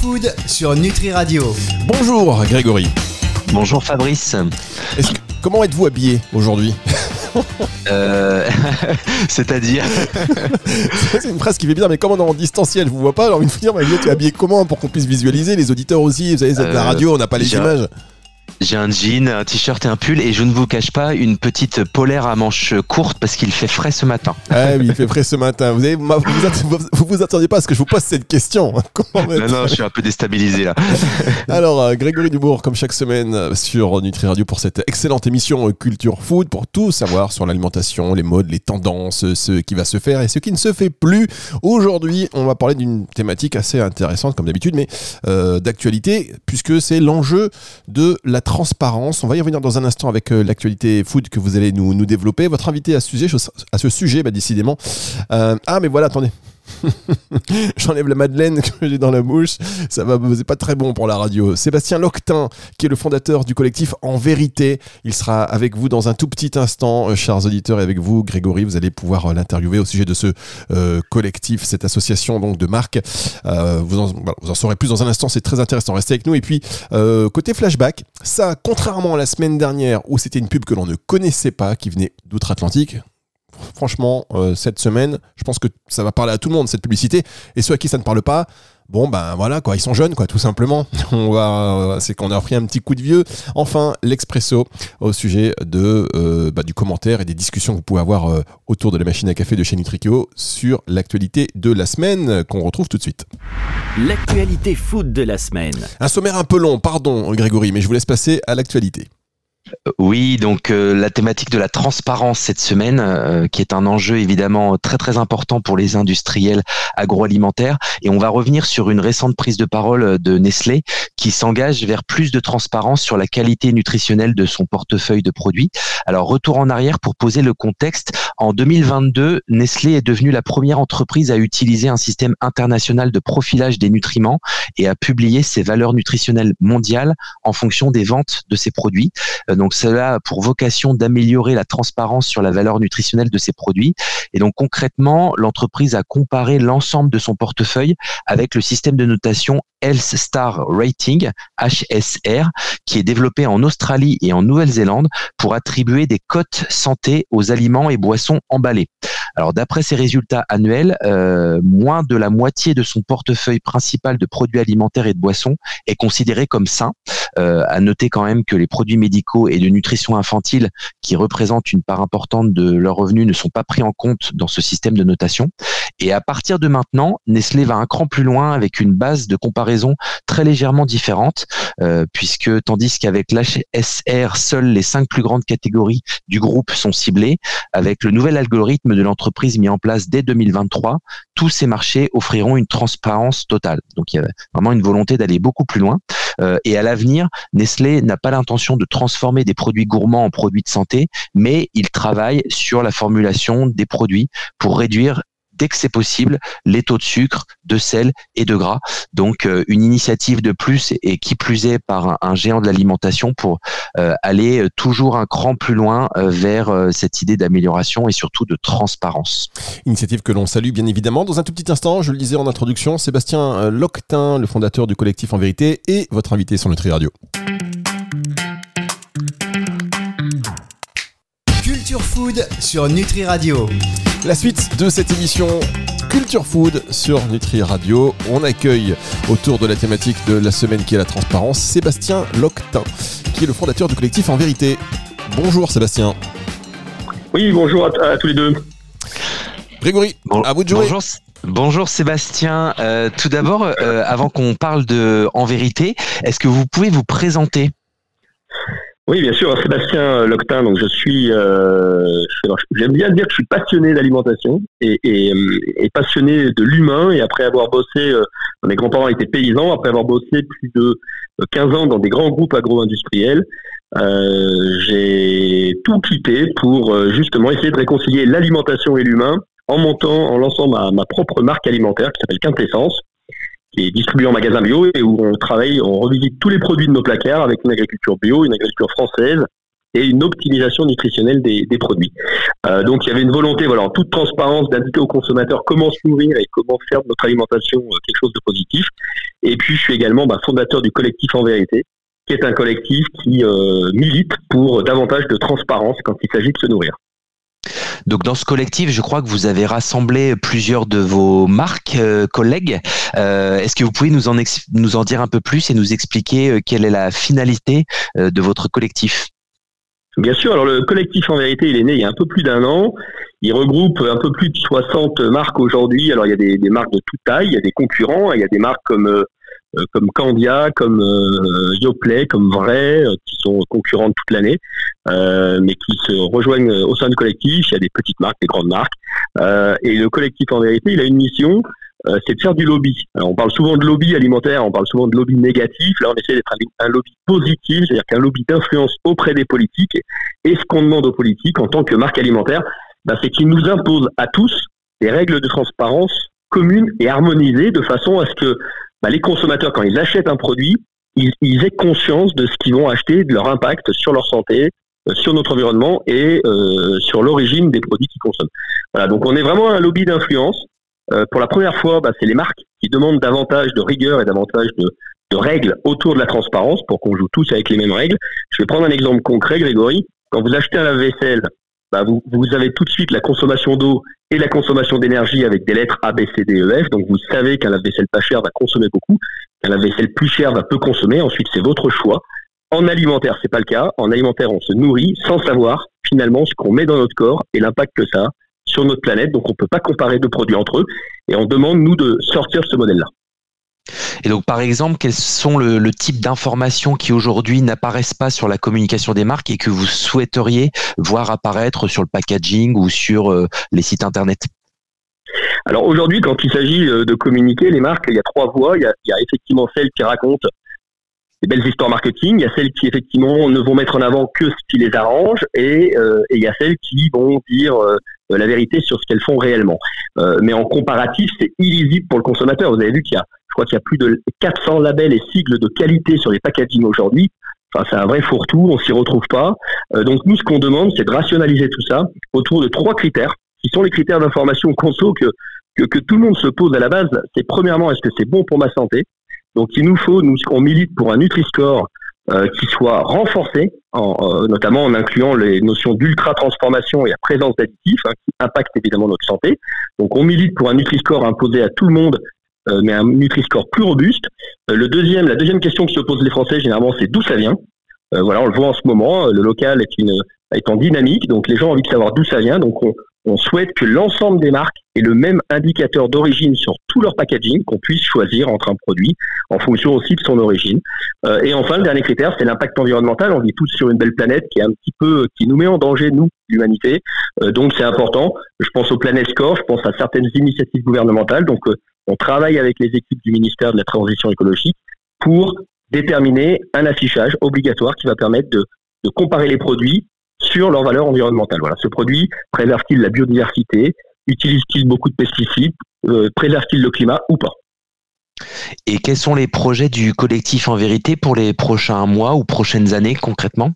Food sur Nutri Radio. Bonjour Grégory. Bonjour Fabrice. Est-ce que- comment êtes-vous habillé aujourd'hui Euh, C'est-à-dire C'est une phrase qui fait bizarre, mais comme on est en distanciel, je vous vois pas, vous dire, mais tu es habillé comment pour qu'on puisse visualiser Les auditeurs aussi, vous savez, c'est de la Euh, radio, on n'a pas les images. J'ai un jean, un t-shirt et un pull et je ne vous cache pas une petite polaire à manches courtes parce qu'il fait frais ce matin. Ah oui, il fait frais ce matin. Vous, avez, vous, vous, att- vous vous attendiez pas à ce que je vous pose cette question. Comment Non, non, je suis un peu déstabilisé là. Alors, euh, Grégory Dubourg, comme chaque semaine euh, sur Nutri Radio pour cette excellente émission euh, Culture Food, pour tout savoir sur l'alimentation, les modes, les tendances, ce qui va se faire et ce qui ne se fait plus. Aujourd'hui, on va parler d'une thématique assez intéressante, comme d'habitude, mais euh, d'actualité, puisque c'est l'enjeu de la transparence. On va y revenir dans un instant avec euh, l'actualité food que vous allez nous, nous développer. Votre invité à ce sujet, à ce sujet bah, décidément. Euh, ah, mais voilà, attendez. J'enlève la madeleine que j'ai dans la bouche. Ça va, c'est pas très bon pour la radio. Sébastien Loctin, qui est le fondateur du collectif En Vérité, il sera avec vous dans un tout petit instant, euh, chers auditeurs, et avec vous, Grégory, vous allez pouvoir euh, l'interviewer au sujet de ce euh, collectif, cette association donc de marques. Vous, en, saurez plus dans un instant. C'est très intéressant. Restez avec nous. Et puis côté flashback, ça, contrairement à la semaine dernière où c'était une pub que l'on ne connaissait pas, qui venait d'outre-Atlantique franchement, euh, cette semaine, je pense que ça va parler à tout le monde, cette publicité. Et ceux à qui ça ne parle pas, bon, ben voilà, quoi, ils sont jeunes, quoi, tout simplement. On va, c'est qu'on a pris un petit coup de vieux. Enfin, l'expresso au sujet de, euh, bah, du commentaire et des discussions que vous pouvez avoir euh, autour de la machine à café de chez sur l'actualité de la semaine euh, qu'on retrouve tout de suite. L'actualité food de la semaine. Un sommaire un peu long, pardon, Grégory, mais je vous laisse passer à l'actualité. Oui, donc euh, la thématique de la transparence cette semaine, euh, qui est un enjeu évidemment très très important pour les industriels agroalimentaires. Et on va revenir sur une récente prise de parole de Nestlé qui s'engage vers plus de transparence sur la qualité nutritionnelle de son portefeuille de produits. Alors retour en arrière pour poser le contexte. En 2022, Nestlé est devenue la première entreprise à utiliser un système international de profilage des nutriments et à publier ses valeurs nutritionnelles mondiales en fonction des ventes de ses produits. Euh, Donc cela a pour vocation d'améliorer la transparence sur la valeur nutritionnelle de ses produits. Et donc concrètement, l'entreprise a comparé l'ensemble de son portefeuille avec le système de notation Health Star Rating, HSR, qui est développé en Australie et en Nouvelle-Zélande pour attribuer des cotes santé aux aliments et boissons Alors d'après ces résultats annuels, euh, moins de la moitié de son portefeuille principal de produits alimentaires et de boissons est considéré comme sain. Euh, à noter quand même que les produits médicaux et de nutrition infantile, qui représentent une part importante de leurs revenus, ne sont pas pris en compte dans ce système de notation. Et à partir de maintenant, Nestlé va un cran plus loin avec une base de comparaison très légèrement différente, euh, puisque tandis qu'avec l'HSR, seules les cinq plus grandes catégories du groupe sont ciblées, avec le nouvel algorithme de l'entreprise mis en place dès 2023, tous ces marchés offriront une transparence totale. Donc il y a vraiment une volonté d'aller beaucoup plus loin. Euh, et à l'avenir, Nestlé n'a pas l'intention de transformer des produits gourmands en produits de santé, mais il travaille sur la formulation des produits pour réduire dès que c'est possible les taux de sucre, de sel et de gras. Donc euh, une initiative de plus et qui plus est par un, un géant de l'alimentation pour euh, aller euh, toujours un cran plus loin euh, vers euh, cette idée d'amélioration et surtout de transparence. Initiative que l'on salue bien évidemment. Dans un tout petit instant, je le disais en introduction, Sébastien Loctin, le fondateur du collectif En Vérité, et votre invité sur Nutri Radio. Culture Food sur Nutri Radio. La suite de cette émission Culture Food sur Nutri Radio. On accueille autour de la thématique de la semaine qui est la transparence Sébastien Loctin, qui est le fondateur du collectif En Vérité. Bonjour Sébastien. Oui, bonjour à, à tous les deux. Grégory, Bon- à vous de jouer. Bonjour, bonjour Sébastien. Euh, tout d'abord, euh, avant qu'on parle de En Vérité, est-ce que vous pouvez vous présenter? Oui, bien sûr, Sébastien Loctin. Donc, je suis, euh, j'aime bien dire que je suis passionné d'alimentation et, et, euh, et passionné de l'humain. Et après avoir bossé, euh, mes grands-parents étaient paysans. Après avoir bossé plus de euh, 15 ans dans des grands groupes agro-industriels, euh, j'ai tout quitté pour euh, justement essayer de réconcilier l'alimentation et l'humain en montant, en lançant ma, ma propre marque alimentaire qui s'appelle Quintessence, qui est distribuée en magasin bio et où on travaille, on revisite tous les produits de nos placards avec une agriculture bio, une agriculture française, et une optimisation nutritionnelle des, produits. Euh, donc il y avait une volonté, voilà, en toute transparence, d'indiquer aux consommateurs comment se nourrir et comment faire de notre alimentation euh, quelque chose de positif. Et puis je suis également bah, fondateur du collectif En Vérité, qui est un collectif qui euh, milite pour davantage de transparence quand il s'agit de se nourrir. Donc dans ce collectif, je crois que vous avez rassemblé plusieurs de vos marques collègues. Est-ce que vous pouvez nous en, dire un peu plus et nous expliquer quelle est la finalité de votre collectif? Bien sûr, alors le collectif en vérité, il est né il y a un peu plus d'un an. Il regroupe un peu plus de 60 marques aujourd'hui. Alors il y a des, marques de toute taille, il y a des concurrents, il y a des marques comme euh, comme Candia, comme euh, Yoplait, comme Vrai, euh, qui sont concurrentes toute l'année, mais qui se rejoignent au sein du collectif. Il y a des petites marques, des grandes marques. et le collectif en vérité, il a une mission, euh, c'est de faire du lobby. on parle souvent de lobby alimentaire, on parle souvent de lobby négatif. Là, on essaie d'être un, lobby positif, c'est-à-dire qu'un lobby d'influence auprès des politiques. Et ce qu'on demande aux politiques en tant que marque alimentaire, bah, c'est qu'ils nous imposent à tous des règles de transparence communes et harmonisées de façon à ce que bah, les consommateurs, quand ils achètent un produit, ils, aient conscience de ce qu'ils vont acheter, de leur impact sur leur santé, euh, sur notre environnement et euh, sur l'origine des produits qu'ils consomment. Voilà, donc on est vraiment un lobby d'influence euh, pour la première fois, bah, c'est les marques qui demandent davantage de rigueur et davantage de, règles autour de la transparence pour qu'on joue tous avec les mêmes règles. Je vais prendre un exemple concret, Grégory. Quand vous achetez un lave-vaisselle, bah, vous, vous, avez tout de suite la consommation d'eau et la consommation d'énergie avec des lettres A, B, C, D, E, F. Donc vous savez qu'un lave-vaisselle pas cher va consommer beaucoup, qu'un lave-vaisselle plus cher va peu consommer. Ensuite, c'est votre choix. En alimentaire, c'est pas le cas. En alimentaire, on se nourrit sans savoir finalement ce qu'on met dans notre corps et l'impact que ça a sur notre planète. Donc on ne peut pas comparer deux produits entre eux. Et on demande, nous, de sortir ce modèle-là. Et donc, par exemple, quels sont le, type d'informations qui aujourd'hui n'apparaissent pas sur la communication des marques et que vous souhaiteriez voir apparaître sur le packaging ou sur euh, les sites internet? Alors aujourd'hui, quand il s'agit euh, de communiquer, les marques, il y a trois voies. Il y a, effectivement celles qui racontent des belles histoires marketing, il y a celles qui effectivement ne vont mettre en avant que ce qui les arrange, et, euh, il y a celles qui vont dire la vérité sur ce qu'elles font réellement. Mais en comparatif, c'est illisible pour le consommateur. Vous avez vu qu'il y a, je crois qu'il y a plus de 400 labels et sigles de qualité sur les packaging aujourd'hui. Enfin, c'est un vrai fourre-tout, on s'y retrouve pas. donc nous, ce qu'on demande, c'est de rationaliser tout ça autour de trois critères, qui sont les critères d'information conso que, que, que tout le monde se pose à la base. C'est premièrement, est-ce que c'est bon pour ma santé? Donc il nous faut, nous, on milite pour un Nutri-Score euh, qui soit renforcé, en, euh, notamment en incluant les notions d'ultra-transformation et la présence d'additifs, hein, qui impactent évidemment notre santé. Donc on milite pour un Nutri-Score imposé à tout le monde, euh, mais un Nutri-Score plus robuste. le deuxième, la deuxième question qui se pose les Français, généralement, c'est d'où ça vient. voilà, on le voit en ce moment, le local est, une, est en dynamique, donc les gens ont envie de savoir d'où ça vient. Donc on, on souhaite que l'ensemble des marques aient le même indicateur d'origine sur tout leur packaging, qu'on puisse choisir entre un produit en fonction aussi de son origine. Euh, et enfin, le dernier critère, c'est l'impact environnemental. On vit tous sur une belle planète qui est un petit peu, qui nous met en danger, nous, l'humanité. Euh, donc c'est important. Je pense au Planet Score, je pense à certaines initiatives gouvernementales. Donc euh, on travaille avec les équipes du ministère de la Transition écologique pour déterminer un affichage obligatoire qui va permettre de, de comparer les produits sur leur valeur environnementale. Voilà, ce produit préserve-t-il la biodiversité? Utilise-t-il beaucoup de pesticides? Euh, Préserve-t-il le climat ou pas? Et quels sont les projets du collectif en vérité pour les prochains mois ou prochaines années concrètement?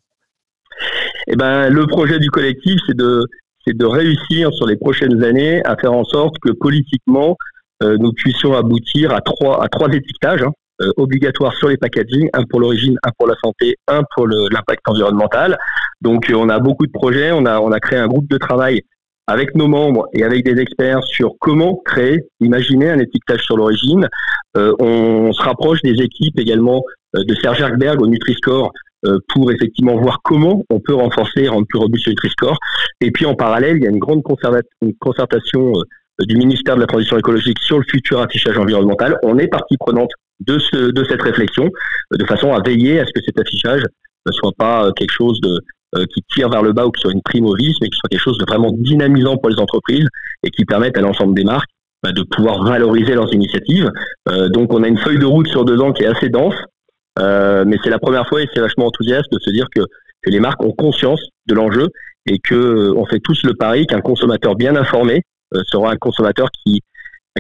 Eh ben, le projet du collectif, c'est de, c'est de réussir sur les prochaines années à faire en sorte que politiquement, nous puissions aboutir à trois, à trois étiquetages. Hein. Euh, obligatoire sur les packaging, un pour l'origine, un pour la santé, un pour l'impact environnemental. Donc euh, on a beaucoup de projets, on a, on a créé un groupe de travail avec nos membres et avec des experts sur comment créer, imaginer un étiquetage sur l'origine. Euh, on, se rapproche des équipes également de Serge Erkberg au Nutri-Score pour effectivement voir comment on peut renforcer et rendre plus robuste le Nutri-Score. Et puis en parallèle, il y a une grande concertation du ministère de la Transition écologique sur le futur affichage environnemental. On est partie prenante de, ce, de cette réflexion, euh, de façon à veiller à ce que cet affichage ne soit pas euh, quelque chose de, euh, qui tire vers le bas ou qui soit une prime au mais qui soit quelque chose de vraiment dynamisant pour les entreprises et qui permette à l'ensemble des marques bah, de pouvoir valoriser leurs initiatives. donc on a une feuille de route sur deux ans qui est assez dense, mais c'est la première fois et c'est vachement enthousiaste de se dire que, que les marques ont conscience de l'enjeu et que on fait tous le pari qu'un consommateur bien informé sera un consommateur qui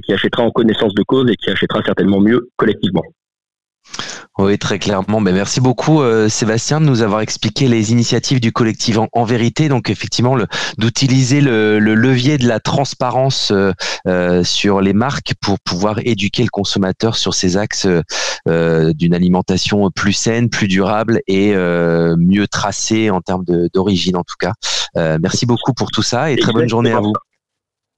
qui achètera en connaissance de cause et qui achètera certainement mieux collectivement. Oui, très clairement. Mais merci beaucoup, euh, Sébastien, de nous avoir expliqué les initiatives du collectif en, vérité. Donc, effectivement, d'utiliser le, levier de la transparence euh, euh, sur les marques pour pouvoir éduquer le consommateur sur ces axes d'une alimentation plus saine, plus durable et mieux tracée en termes d'origine, en tout cas. merci beaucoup pour tout ça et très bonne journée à vous.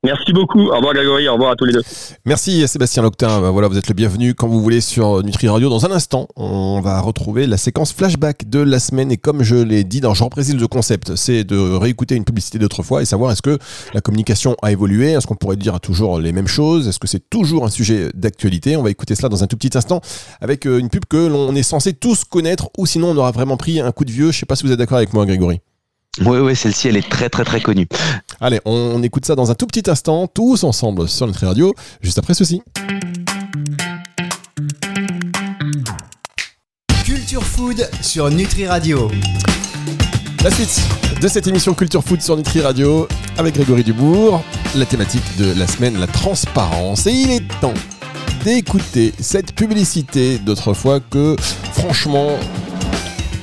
Merci beaucoup. Au revoir Grégory, au revoir à tous les deux. Merci Sébastien Loctin. Ben voilà, vous êtes le bienvenu quand vous voulez sur Nutri Radio. Dans un instant, on va retrouver la séquence flashback de la semaine. Et comme je l'ai dit dans Jean Précise le concept, c'est de réécouter une publicité d'autrefois et savoir est-ce que la communication a évolué, est-ce qu'on pourrait dire toujours les mêmes choses, est-ce que c'est toujours un sujet d'actualité. On va écouter cela dans un tout petit instant avec euh, une pub que l'on est censé tous connaître ou sinon on aura vraiment pris un coup de vieux. Je sais pas si vous êtes d'accord avec moi Grégory. Oui, oui, celle-ci, elle est très, très, très connue. Allez, on, écoute ça dans un tout petit instant, tous ensemble sur Nutri Radio, juste après ceci. Culture Food sur Nutri Radio. La suite de cette émission Culture Food sur Nutri Radio avec Grégory Dubourg, la thématique de la semaine, la transparence. Et il est temps d'écouter cette publicité d'autrefois que, franchement,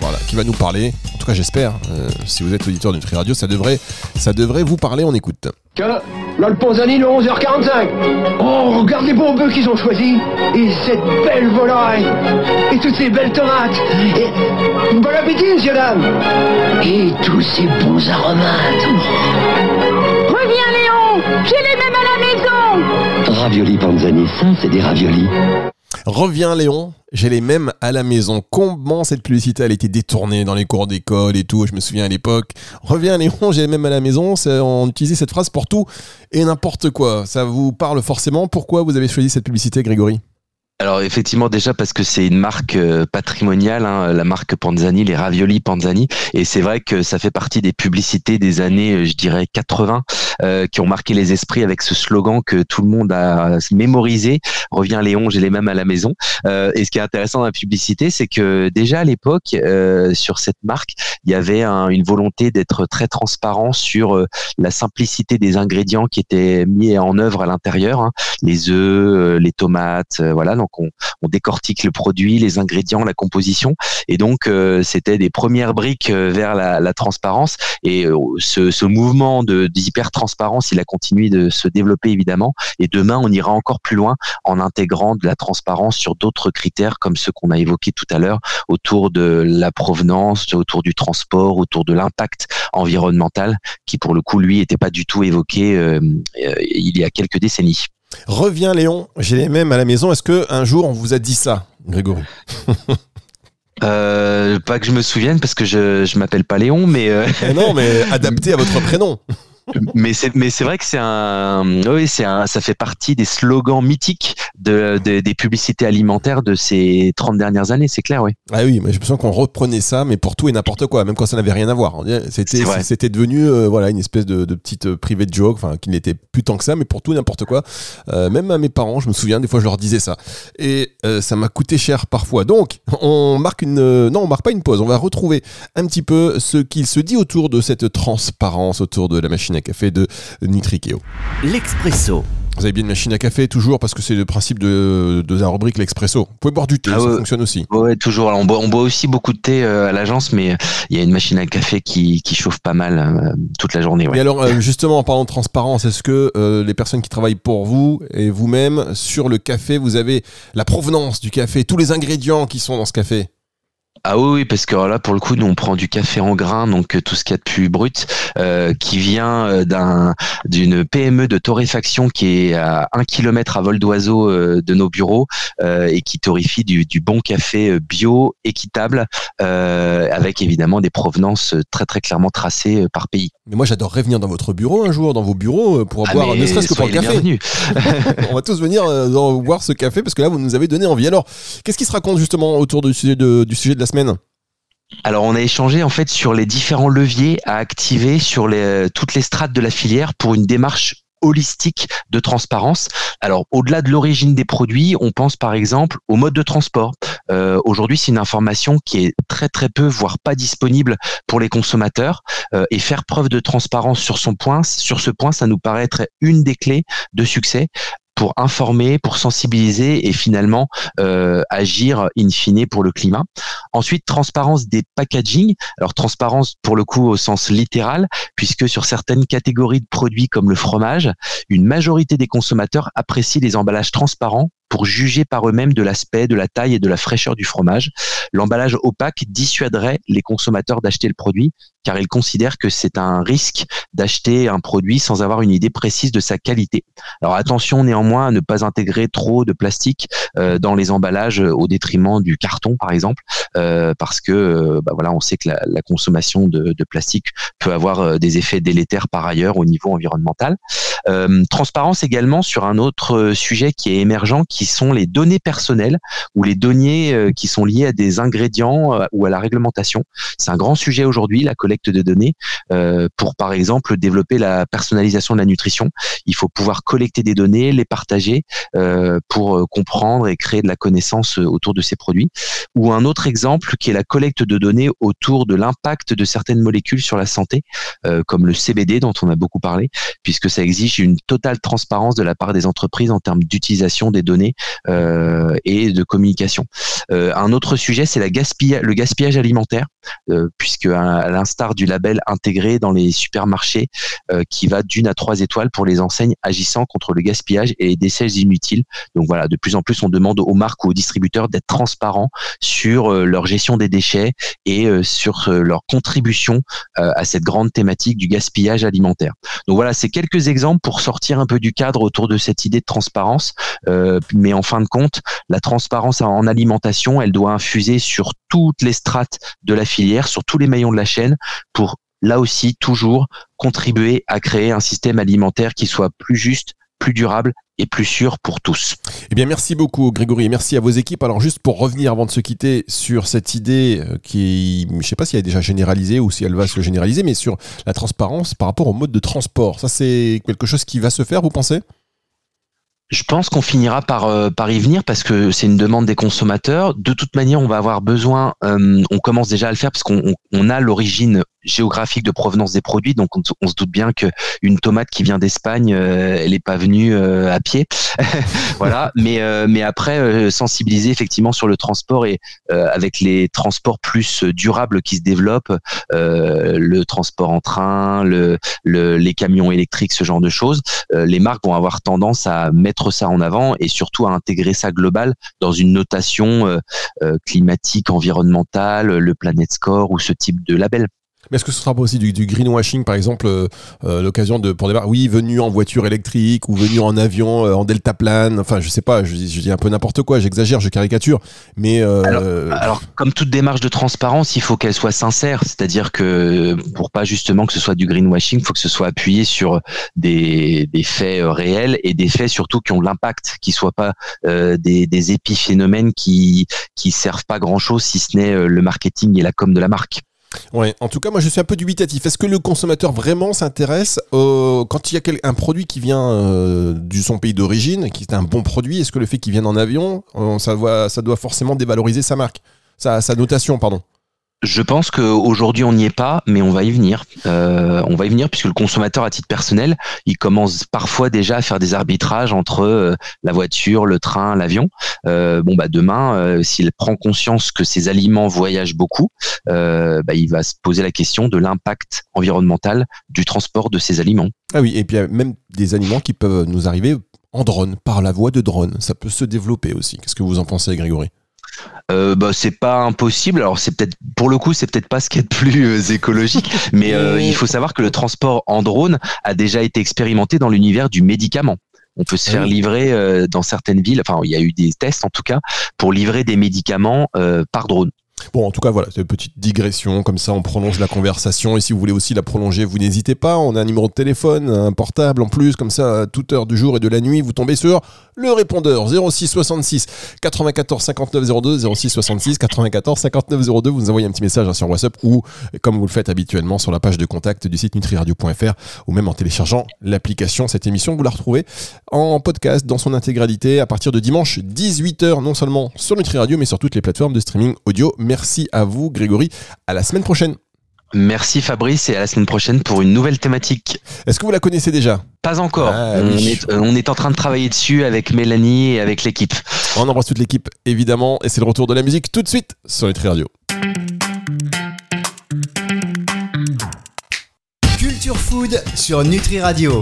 voilà, qui va nous parler tout cas j'espère, euh, si vous êtes auditeur de Nutri Radio, ça devrait, ça devrait vous parler, on écoute. Tiens, là le le 11h45 Oh, regarde les bons bœufs qu'ils ont choisis. Et cette belle volaille. Et toutes ces belles tomates. Et bon appétit, monsieur dame. Et tous ces bons aromates. Reviens Léon. J'ai les mêmes à la maison. Ravioli Panzani, ça c'est des raviolis Reviens Léon, j'ai les mêmes à la maison. Comment cette publicité elle a été détournée dans les cours d'école et tout Je me souviens à l'époque. Reviens Léon, j'ai les mêmes à la maison. On utilisait cette phrase pour tout et n'importe quoi. Ça vous parle forcément. Pourquoi vous avez choisi cette publicité, Grégory? Alors effectivement déjà parce que c'est une marque euh, patrimoniale, hein, la marque Panzani, les raviolis Panzani, et c'est vrai que ça fait partie des publicités des années, euh, je dirais 80, euh, qui ont marqué les esprits avec ce slogan que tout le monde a mémorisé. Reviens Léon, j'ai les mêmes à la maison. et ce qui est intéressant dans la publicité, c'est que déjà à l'époque sur cette marque, il y avait une volonté d'être très transparent sur la simplicité des ingrédients qui étaient mis en œuvre à l'intérieur, hein. les œufs, les tomates, voilà. Donc on, décortique le produit, les ingrédients, la composition, et donc euh, c'était des premières briques euh, vers la, transparence. Et euh, ce, mouvement de d'hyper transparence, il a continué de se développer évidemment. Et demain, on ira encore plus loin en intégrant de la transparence sur d'autres critères comme ceux qu'on a évoqués tout à l'heure autour de la provenance, autour du transport, autour de l'impact environnemental, qui pour le coup lui n'était pas du tout évoqué il y a quelques décennies. Reviens Léon, j'ai les mêmes à la maison. Est-ce que un jour on vous a dit ça, Grégory? Euh, Pas que je me souvienne parce que je je m'appelle pas Léon, mais euh, non, mais adapté à votre prénom mais c'est mais c'est vrai que c'est un oui c'est un ça fait partie des slogans mythiques de, des publicités alimentaires de ces 30 dernières années c'est clair oui. Ah oui mais je sens qu'on reprenait ça mais pour tout et n'importe quoi même quand ça n'avait rien à voir. C'était c'était devenu euh, voilà une espèce de, de petite euh, private joke enfin qui n'était plus tant que ça mais pour tout et n'importe quoi. Euh, même à mes parents je me souviens des fois je leur disais ça. Et ça m'a coûté cher parfois. Donc on marque une non on marque pas une pause. On va retrouver un petit peu ce qu'il se dit autour de cette transparence autour de la machine à café de Nitrikeo. L'Expresso. Vous avez bien une machine à café toujours parce que c'est le principe de, de la rubrique l'expresso. Vous pouvez boire du thé, ah ça fonctionne aussi. Oui, toujours. on, boit, on boit aussi beaucoup de thé euh, à l'agence, mais il y a une machine à café qui, qui chauffe pas mal euh, toute la journée. Et alors, euh, justement, en parlant de transparence, est-ce que les personnes qui travaillent pour vous et vous-même sur le café, vous avez la provenance du café, tous les ingrédients qui sont dans ce café? Ah oui, parce que là, pour le coup, nous, on prend du café en grain, donc euh, tout ce qu'il y a de plus brut, euh, qui vient euh, d'un d'une PME de torréfaction qui est à un kilomètre à vol d'oiseau de nos bureaux et qui torréfie du, du, bon café bio, équitable, avec évidemment des provenances très très clairement tracées par pays. Mais moi, j'adorerais venir dans votre bureau un jour, dans vos bureaux, pour ah, boire, ne serait-ce que pour le café. on va tous venir boire ce café parce que là, vous nous avez donné envie. Alors, qu'est-ce qui se raconte justement autour du sujet de, du sujet de la semaine? Alors on a échangé en fait sur les différents leviers à activer sur les, toutes les strates de la filière pour une démarche holistique de transparence. Alors, au-delà de l'origine des produits, on pense par exemple au mode de transport. Euh, aujourd'hui, c'est une information qui est très très peu, voire pas disponible pour les consommateurs. Euh, et faire preuve de transparence sur son point, sur ce point, ça nous paraît être une des clés de succès. Pour informer, pour sensibiliser et finalement euh, agir in fine pour le climat. Ensuite, transparence des packaging. Alors transparence pour le coup au sens littéral, puisque sur certaines catégories de produits comme le fromage, une majorité des consommateurs apprécient les emballages transparents pour juger par eux-mêmes de l'aspect, de la taille et de la fraîcheur du fromage. L'emballage opaque dissuaderait les consommateurs d'acheter le produit car ils considèrent que c'est un risque d'acheter un produit sans avoir une idée précise de sa qualité. Alors attention néanmoins à ne pas intégrer trop de plastique euh, dans les emballages au détriment du carton par exemple, euh, parce que euh, bah voilà, on sait que la, consommation de, plastique peut avoir euh, des effets délétères par ailleurs au niveau environnemental. Euh, transparence également sur un autre sujet qui est émergent, qui sont les données personnelles ou les données qui sont liées à des ingrédients ou à la réglementation. C'est un grand sujet aujourd'hui, la collecte de données euh, pour, par exemple, développer la personnalisation de la nutrition. Il faut pouvoir collecter des données, les partager euh, pour euh, comprendre et créer de la connaissance autour de ces produits. Ou un autre exemple qui est la collecte de données autour de l'impact de certaines molécules sur la santé, comme le CBD dont on a beaucoup parlé, puisque ça exige une totale transparence de la part des entreprises en termes d'utilisation des données et de communication. un autre sujet, c'est le gaspillage alimentaire, puisque à l'instar du label intégré dans les supermarchés euh, qui va d'une à trois étoiles pour les enseignes agissant contre le gaspillage et les décès inutiles. Donc voilà, de plus en plus on demande aux marques ou aux distributeurs d'être transparents sur euh, leur gestion des déchets et euh, sur leur contribution à cette grande thématique du gaspillage alimentaire. Donc voilà, c'est quelques exemples pour sortir un peu du cadre autour de cette idée de transparence. Mais en fin de compte, la transparence en alimentation, elle doit infuser sur toutes les strates de la filière, sur tous les maillons de la chaîne, pour là aussi toujours contribuer à créer un système alimentaire qui soit plus juste, plus durable et plus sûr pour tous. Eh bien, merci beaucoup Grégory et merci à vos équipes. Alors juste pour revenir avant de se quitter sur cette idée euh, qui, je ne sais pas si elle est déjà généralisée ou si elle va se généraliser, mais sur la transparence par rapport au mode de transport. Ça, c'est quelque chose qui va se faire, vous pensez? Je pense qu'on finira par, euh, par y venir parce que c'est une demande des consommateurs. De toute manière, on va avoir besoin, euh, on commence déjà à le faire parce qu'on on a l'origine géographique de provenance des produits. Donc, on, se doute bien que une tomate qui vient d'Espagne, euh, elle n'est pas venue euh, à pied. voilà. Mais, euh, mais après, sensibiliser effectivement sur le transport et avec les transports plus durables qui se développent, le transport en train, le, le, les camions électriques, ce genre de choses, les marques vont avoir tendance à mettre ça en avant et surtout à intégrer ça global dans une notation climatique, environnementale, le Planet Score ou ce type de label. Mais est-ce que ce sera pas aussi du, greenwashing, par exemple, euh, euh, l'occasion de pour des oui, venu en voiture électrique ou venu en avion euh, en deltaplane, enfin, je sais pas, je, dis un peu n'importe quoi, j'exagère, je caricature, mais alors, comme toute démarche de transparence, il faut qu'elle soit sincère, c'est-à-dire que pour pas justement que ce soit du greenwashing, il faut que ce soit appuyé sur des, des faits réels et des faits surtout qui ont de l'impact, qui soient pas des, des épiphénomènes qui qui servent pas grand-chose si ce n'est le marketing et la com de la marque. Ouais, en tout cas, moi je suis un peu dubitatif. Est-ce que le consommateur vraiment s'intéresse quand il y a un produit qui vient euh, du son pays d'origine, qui est un bon produit, est-ce que le fait qu'il vienne en avion, ça, doit, ça doit forcément dévaloriser sa marque, sa notation, pardon je pense qu'aujourd'hui on n'y est pas, mais on va y venir. Euh, on va y venir puisque le consommateur à titre personnel, il commence parfois déjà à faire des arbitrages entre euh, la voiture, le train, l'avion. Euh, bon bah demain, s'il prend conscience que ces aliments voyagent beaucoup, bah, il va se poser la question de l'impact environnemental du transport de ces aliments. Ah oui, et puis même des aliments qui peuvent nous arriver en drone, par la voie de drone. Ça peut se développer aussi. Qu'est-ce que vous en pensez, Grégory? Euh, bah, c'est pas impossible. Alors c'est peut-être pour le coup c'est peut-être pas ce qui est le plus euh, écologique, mais euh, il faut savoir que le transport en drone a déjà été expérimenté dans l'univers du médicament. On peut se faire ah livrer euh, dans certaines villes, enfin il y a eu des tests en tout cas pour livrer des médicaments par drone. Bon, en tout cas, voilà, c'est une petite digression, comme ça on prolonge la conversation. Et si vous voulez aussi la prolonger, vous n'hésitez pas. On a un numéro de téléphone, un portable en plus, comme ça, à toute heure du jour et de la nuit, vous tombez sur le répondeur 06 66 94 59 02 06 66 94 59 02. Vous nous envoyez un petit message hein, sur WhatsApp ou, comme vous le faites habituellement, sur la page de contact du site nutriradio.fr ou même en téléchargeant l'application. Cette émission, vous la retrouvez en podcast dans son intégralité à partir de dimanche 18h, non seulement sur Nutri Radio, mais sur toutes les plateformes de streaming audio. Merci à vous, Grégory. À la semaine prochaine. Merci Fabrice et à la semaine prochaine pour une nouvelle thématique. Est-ce que vous la connaissez déjà? Pas encore. Ah, on, oui. est, euh, on est en train de travailler dessus avec Mélanie et avec l'équipe. On embrasse toute l'équipe, évidemment, et c'est le retour de la musique tout de suite sur Nutri Radio. Culture Food sur Nutri Radio.